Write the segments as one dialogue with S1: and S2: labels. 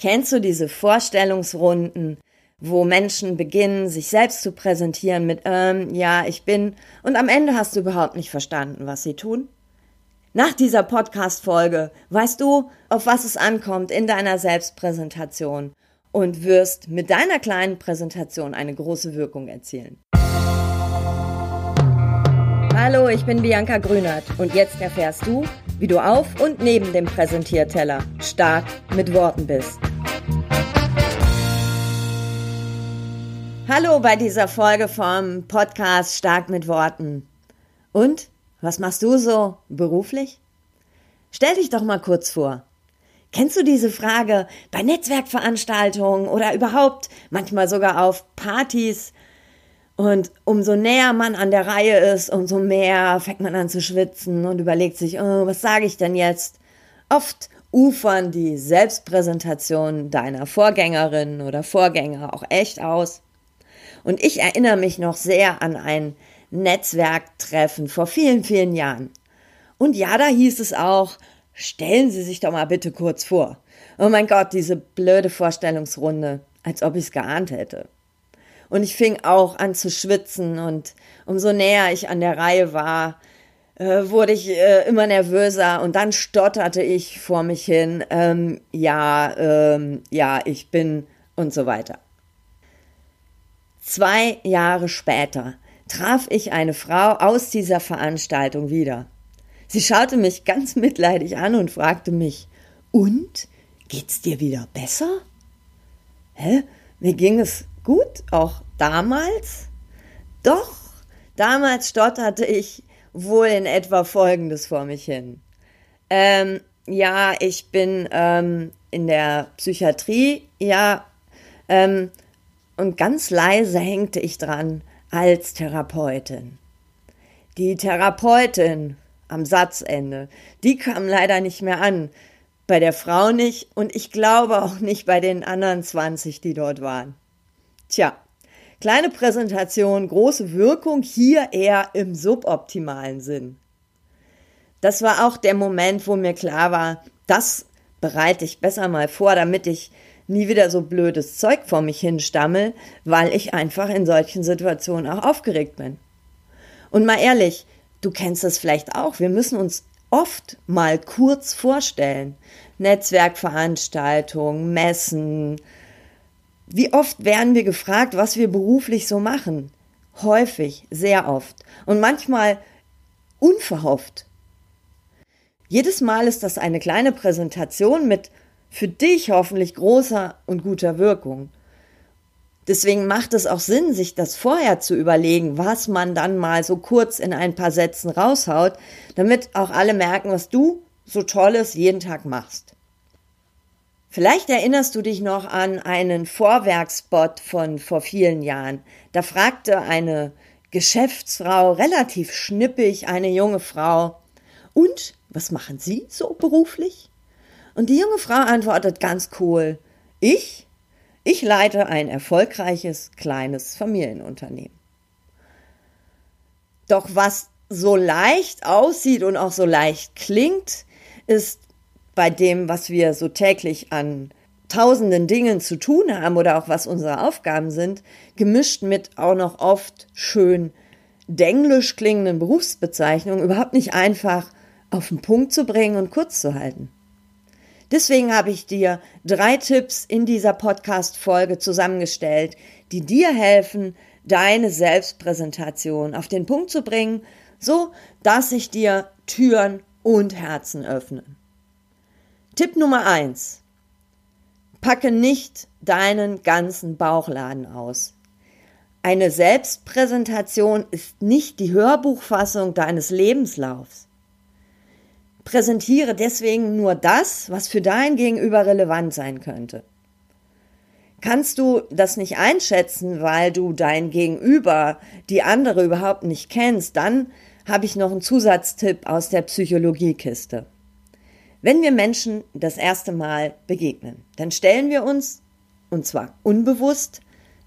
S1: Kennst du diese Vorstellungsrunden, wo Menschen beginnen, sich selbst zu präsentieren mit, ähm, ja, ich bin, und am Ende hast du überhaupt nicht verstanden, was sie tun? Nach dieser Podcast-Folge weißt du, auf was es ankommt in deiner Selbstpräsentation und wirst mit deiner kleinen Präsentation eine große Wirkung erzielen. Hallo, ich bin Bianca Grünert und jetzt erfährst du, wie du auf und neben dem Präsentierteller stark mit Worten bist. Hallo bei dieser Folge vom Podcast Stark mit Worten. Und was machst du so beruflich? Stell dich doch mal kurz vor. Kennst du diese Frage bei Netzwerkveranstaltungen oder überhaupt manchmal sogar auf Partys? Und umso näher man an der Reihe ist, umso mehr fängt man an zu schwitzen und überlegt sich, oh, was sage ich denn jetzt? Oft ufern die Selbstpräsentationen deiner Vorgängerin oder Vorgänger auch echt aus. Und ich erinnere mich noch sehr an ein Netzwerktreffen vor vielen, vielen Jahren. Und ja, da hieß es auch, stellen Sie sich doch mal bitte kurz vor. Oh mein Gott, diese blöde Vorstellungsrunde, als ob ich es geahnt hätte. Und ich fing auch an zu schwitzen und umso näher ich an der Reihe war, äh, wurde ich äh, immer nervöser und dann stotterte ich vor mich hin, ähm, ja, ähm, ja, ich bin und so weiter. Zwei Jahre später traf ich eine Frau aus dieser Veranstaltung wieder. Sie schaute mich ganz mitleidig an und fragte mich, und? Geht's dir wieder besser? Hä? Mir ging es gut, auch damals? Doch, damals stotterte ich wohl in etwa Folgendes vor mich hin. Ähm, ja, ich bin ähm, in der Psychiatrie, ja, ähm, und ganz leise hängte ich dran als Therapeutin. Die Therapeutin am Satzende, die kam leider nicht mehr an, bei der Frau nicht und ich glaube auch nicht bei den anderen 20, die dort waren. Tja, kleine Präsentation, große Wirkung, hier eher im suboptimalen Sinn. Das war auch der Moment, wo mir klar war, das bereite ich besser mal vor, damit ich nie wieder so blödes Zeug vor mich hinstammel, weil ich einfach in solchen Situationen auch aufgeregt bin. Und mal ehrlich, du kennst das vielleicht auch, wir müssen uns oft mal kurz vorstellen. Netzwerkveranstaltungen, Messen. Wie oft werden wir gefragt, was wir beruflich so machen? Häufig, sehr oft. Und manchmal unverhofft. Jedes Mal ist das eine kleine Präsentation mit für dich hoffentlich großer und guter Wirkung. Deswegen macht es auch Sinn, sich das vorher zu überlegen, was man dann mal so kurz in ein paar Sätzen raushaut, damit auch alle merken, was du so Tolles jeden Tag machst. Vielleicht erinnerst du dich noch an einen Vorwerkspot von vor vielen Jahren. Da fragte eine Geschäftsfrau relativ schnippig eine junge Frau, und was machen Sie so beruflich? Und die junge Frau antwortet ganz cool, ich? Ich leite ein erfolgreiches kleines Familienunternehmen. Doch was so leicht aussieht und auch so leicht klingt, ist bei dem, was wir so täglich an tausenden Dingen zu tun haben oder auch was unsere Aufgaben sind, gemischt mit auch noch oft schön denglisch klingenden Berufsbezeichnungen überhaupt nicht einfach auf den Punkt zu bringen und kurz zu halten. Deswegen habe ich dir drei Tipps in dieser Podcast-Folge zusammengestellt, die dir helfen, deine Selbstpräsentation auf den Punkt zu bringen, so dass sich dir Türen und Herzen öffnen. Tipp Nummer eins: Packe nicht deinen ganzen Bauchladen aus. Eine Selbstpräsentation ist nicht die Hörbuchfassung deines Lebenslaufs. Präsentiere deswegen nur das, was für dein Gegenüber relevant sein könnte. Kannst du das nicht einschätzen, weil du dein Gegenüber, die andere überhaupt nicht kennst, dann habe ich noch einen Zusatztipp aus der Psychologiekiste. Wenn wir Menschen das erste Mal begegnen, dann stellen wir uns, und zwar unbewusst,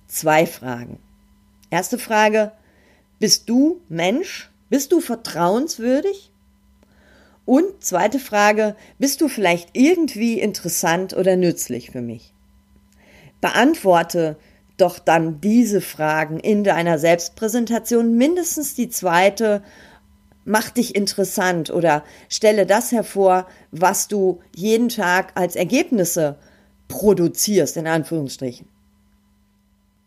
S1: zwei Fragen. Erste Frage, bist du Mensch? Bist du vertrauenswürdig? Und zweite Frage, bist du vielleicht irgendwie interessant oder nützlich für mich? Beantworte doch dann diese Fragen in deiner Selbstpräsentation, mindestens die zweite, mach dich interessant oder stelle das hervor, was du jeden Tag als Ergebnisse produzierst, in Anführungsstrichen.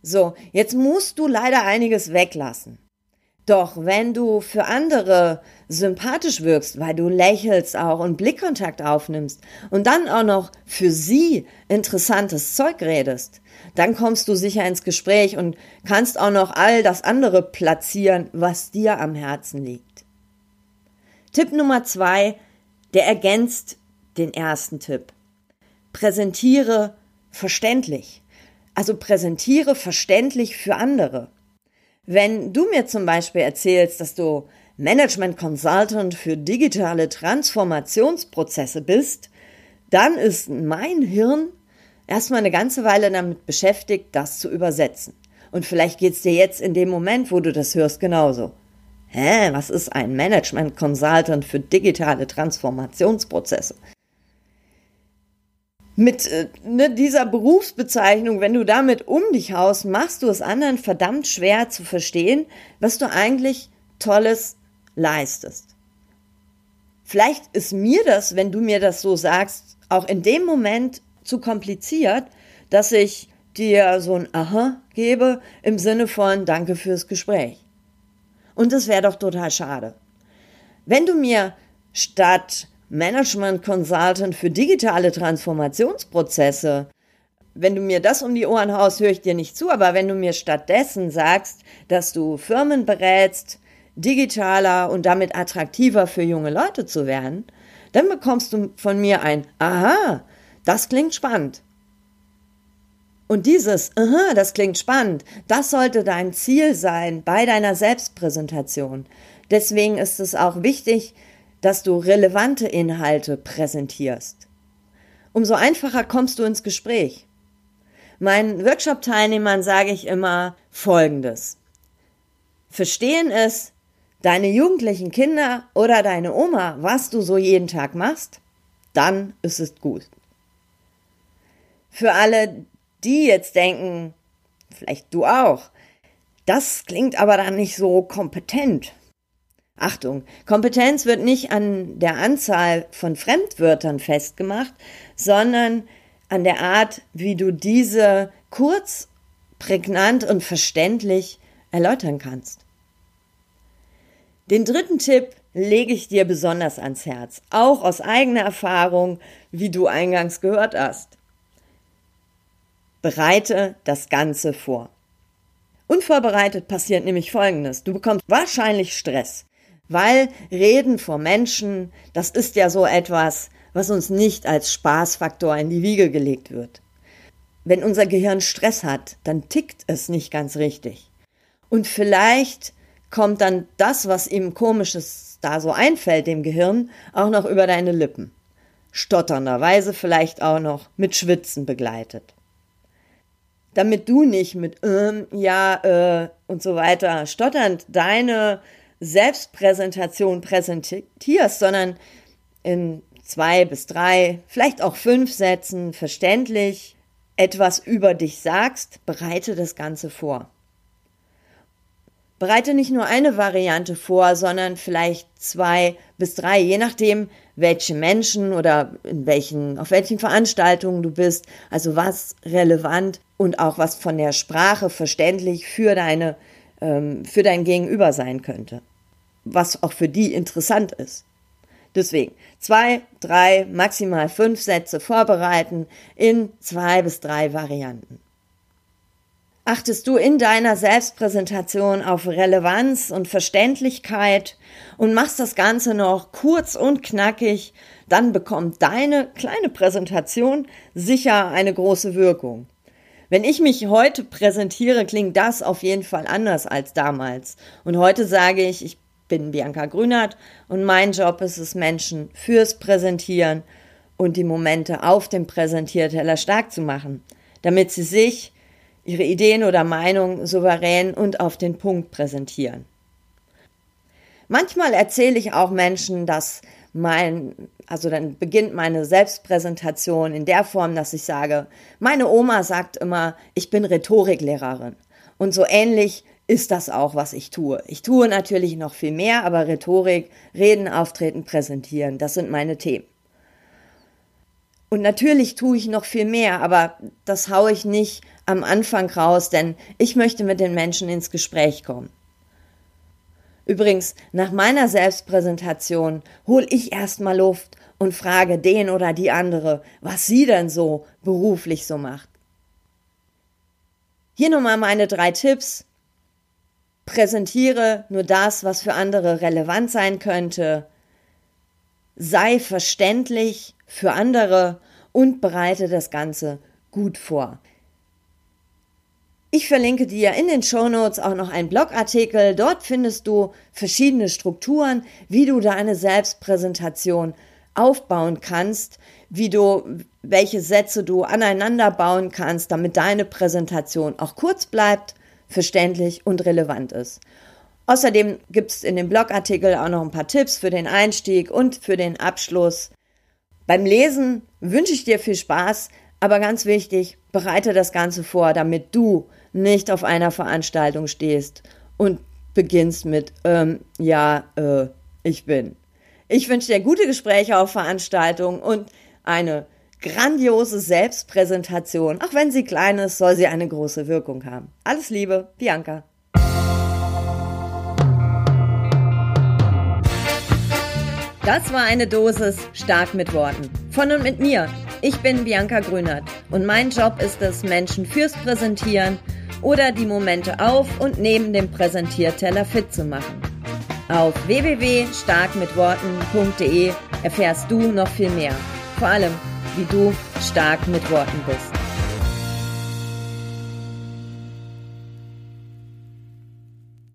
S1: So, jetzt musst du leider einiges weglassen. Doch wenn du für andere sympathisch wirkst, weil du lächelst auch und Blickkontakt aufnimmst und dann auch noch für sie interessantes Zeug redest, dann kommst du sicher ins Gespräch und kannst auch noch all das andere platzieren, was dir am Herzen liegt. Tipp Nummer zwei, der ergänzt den ersten Tipp. Präsentiere verständlich. Also präsentiere verständlich für andere. Wenn du mir zum Beispiel erzählst, dass du Management Consultant für digitale Transformationsprozesse bist, dann ist mein Hirn erstmal eine ganze Weile damit beschäftigt, das zu übersetzen. Und vielleicht geht's dir jetzt in dem Moment, wo du das hörst, genauso. Hä, was ist ein Management Consultant für digitale Transformationsprozesse? Mit äh, ne, dieser Berufsbezeichnung, wenn du damit um dich haust, machst du es anderen verdammt schwer zu verstehen, was du eigentlich Tolles leistest. Vielleicht ist mir das, wenn du mir das so sagst, auch in dem Moment zu kompliziert, dass ich dir so ein Aha gebe im Sinne von Danke fürs Gespräch. Und das wäre doch total schade. Wenn du mir statt Management Consultant für digitale Transformationsprozesse. Wenn du mir das um die Ohren haust, höre ich dir nicht zu, aber wenn du mir stattdessen sagst, dass du Firmen berätst, digitaler und damit attraktiver für junge Leute zu werden, dann bekommst du von mir ein Aha, das klingt spannend. Und dieses Aha, das klingt spannend, das sollte dein Ziel sein bei deiner Selbstpräsentation. Deswegen ist es auch wichtig, dass du relevante Inhalte präsentierst. Umso einfacher kommst du ins Gespräch. Meinen Workshop-Teilnehmern sage ich immer Folgendes. Verstehen es deine jugendlichen Kinder oder deine Oma, was du so jeden Tag machst? Dann ist es gut. Für alle, die jetzt denken, vielleicht du auch, das klingt aber dann nicht so kompetent. Achtung, Kompetenz wird nicht an der Anzahl von Fremdwörtern festgemacht, sondern an der Art, wie du diese kurz, prägnant und verständlich erläutern kannst. Den dritten Tipp lege ich dir besonders ans Herz, auch aus eigener Erfahrung, wie du eingangs gehört hast. Bereite das Ganze vor. Unvorbereitet passiert nämlich Folgendes. Du bekommst wahrscheinlich Stress. Weil Reden vor Menschen, das ist ja so etwas, was uns nicht als Spaßfaktor in die Wiege gelegt wird. Wenn unser Gehirn Stress hat, dann tickt es nicht ganz richtig. Und vielleicht kommt dann das, was ihm komisches da so einfällt, dem Gehirn, auch noch über deine Lippen. Stotternderweise vielleicht auch noch mit Schwitzen begleitet. Damit du nicht mit ähm, ja, äh und so weiter stotternd deine Selbstpräsentation präsentierst, sondern in zwei bis drei, vielleicht auch fünf Sätzen verständlich etwas über dich sagst, bereite das Ganze vor. Bereite nicht nur eine Variante vor, sondern vielleicht zwei bis drei, je nachdem, welche Menschen oder in welchen, auf welchen Veranstaltungen du bist, also was relevant und auch was von der Sprache verständlich für deine, ähm, für dein Gegenüber sein könnte was auch für die interessant ist. Deswegen zwei, drei, maximal fünf Sätze vorbereiten in zwei bis drei Varianten. Achtest du in deiner Selbstpräsentation auf Relevanz und Verständlichkeit und machst das Ganze noch kurz und knackig, dann bekommt deine kleine Präsentation sicher eine große Wirkung. Wenn ich mich heute präsentiere, klingt das auf jeden Fall anders als damals. Und heute sage ich, ich bin Bianca Grünert und mein Job ist es, Menschen fürs Präsentieren und die Momente auf dem Präsentierteller stark zu machen, damit sie sich, ihre Ideen oder Meinungen souverän und auf den Punkt präsentieren. Manchmal erzähle ich auch Menschen, dass mein, also dann beginnt meine Selbstpräsentation in der Form, dass ich sage, meine Oma sagt immer, ich bin Rhetoriklehrerin. Und so ähnlich ist das auch, was ich tue. Ich tue natürlich noch viel mehr, aber Rhetorik, Reden, Auftreten, Präsentieren, das sind meine Themen. Und natürlich tue ich noch viel mehr, aber das haue ich nicht am Anfang raus, denn ich möchte mit den Menschen ins Gespräch kommen. Übrigens, nach meiner Selbstpräsentation hole ich erstmal Luft und frage den oder die andere, was sie denn so beruflich so macht. Hier nochmal meine drei Tipps. Präsentiere nur das, was für andere relevant sein könnte. Sei verständlich für andere und bereite das Ganze gut vor. Ich verlinke dir in den Show Notes auch noch einen Blogartikel. Dort findest du verschiedene Strukturen, wie du deine Selbstpräsentation aufbauen kannst, wie du welche Sätze du aneinander bauen kannst, damit deine Präsentation auch kurz bleibt, verständlich und relevant ist. Außerdem gibt es in dem Blogartikel auch noch ein paar Tipps für den Einstieg und für den Abschluss. Beim Lesen wünsche ich dir viel Spaß, aber ganz wichtig, bereite das Ganze vor, damit du nicht auf einer Veranstaltung stehst und beginnst mit, ähm, ja, äh, ich bin. Ich wünsche dir gute Gespräche auf Veranstaltungen und eine grandiose Selbstpräsentation. Auch wenn sie klein ist, soll sie eine große Wirkung haben. Alles Liebe, Bianca. Das war eine Dosis stark mit Worten. Von und mit mir. Ich bin Bianca Grünert und mein Job ist es, Menschen fürs Präsentieren oder die Momente auf und neben dem Präsentierteller fit zu machen. Auf www.starkmitworten.de erfährst du noch viel mehr. Vor allem, wie du stark mit Worten bist.